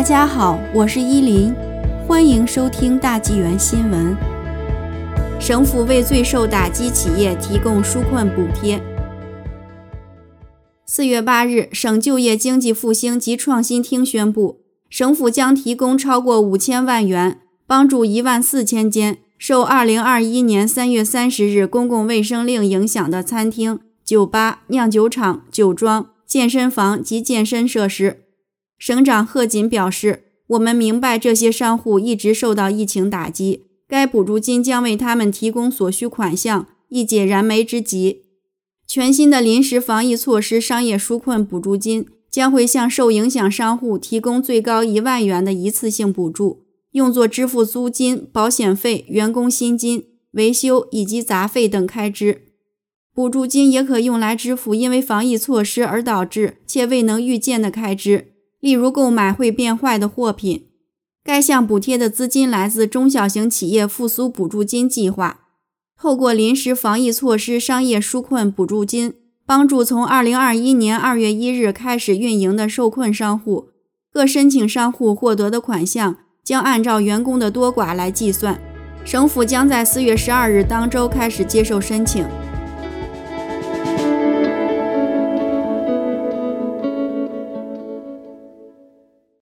大家好，我是依林，欢迎收听大纪元新闻。省府为最受打击企业提供纾困补贴。四月八日，省就业经济复兴及创新厅宣布，省府将提供超过五千万元，帮助一万四千间受二零二一年三月三十日公共卫生令影响的餐厅、酒吧、酿酒厂、酒庄、健身房及健身设施。省长贺锦表示：“我们明白这些商户一直受到疫情打击，该补助金将为他们提供所需款项，以解燃眉之急。全新的临时防疫措施商业纾困补助金将会向受影响商户提供最高一万元的一次性补助，用作支付租金、保险费、员工薪金、维修以及杂费等开支。补助金也可用来支付因为防疫措施而导致且未能预见的开支。”例如购买会变坏的货品，该项补贴的资金来自中小型企业复苏补助金计划。透过临时防疫措施商业纾困补助金，帮助从二零二一年二月一日开始运营的受困商户。各申请商户获得的款项将按照员工的多寡来计算。省府将在四月十二日当周开始接受申请。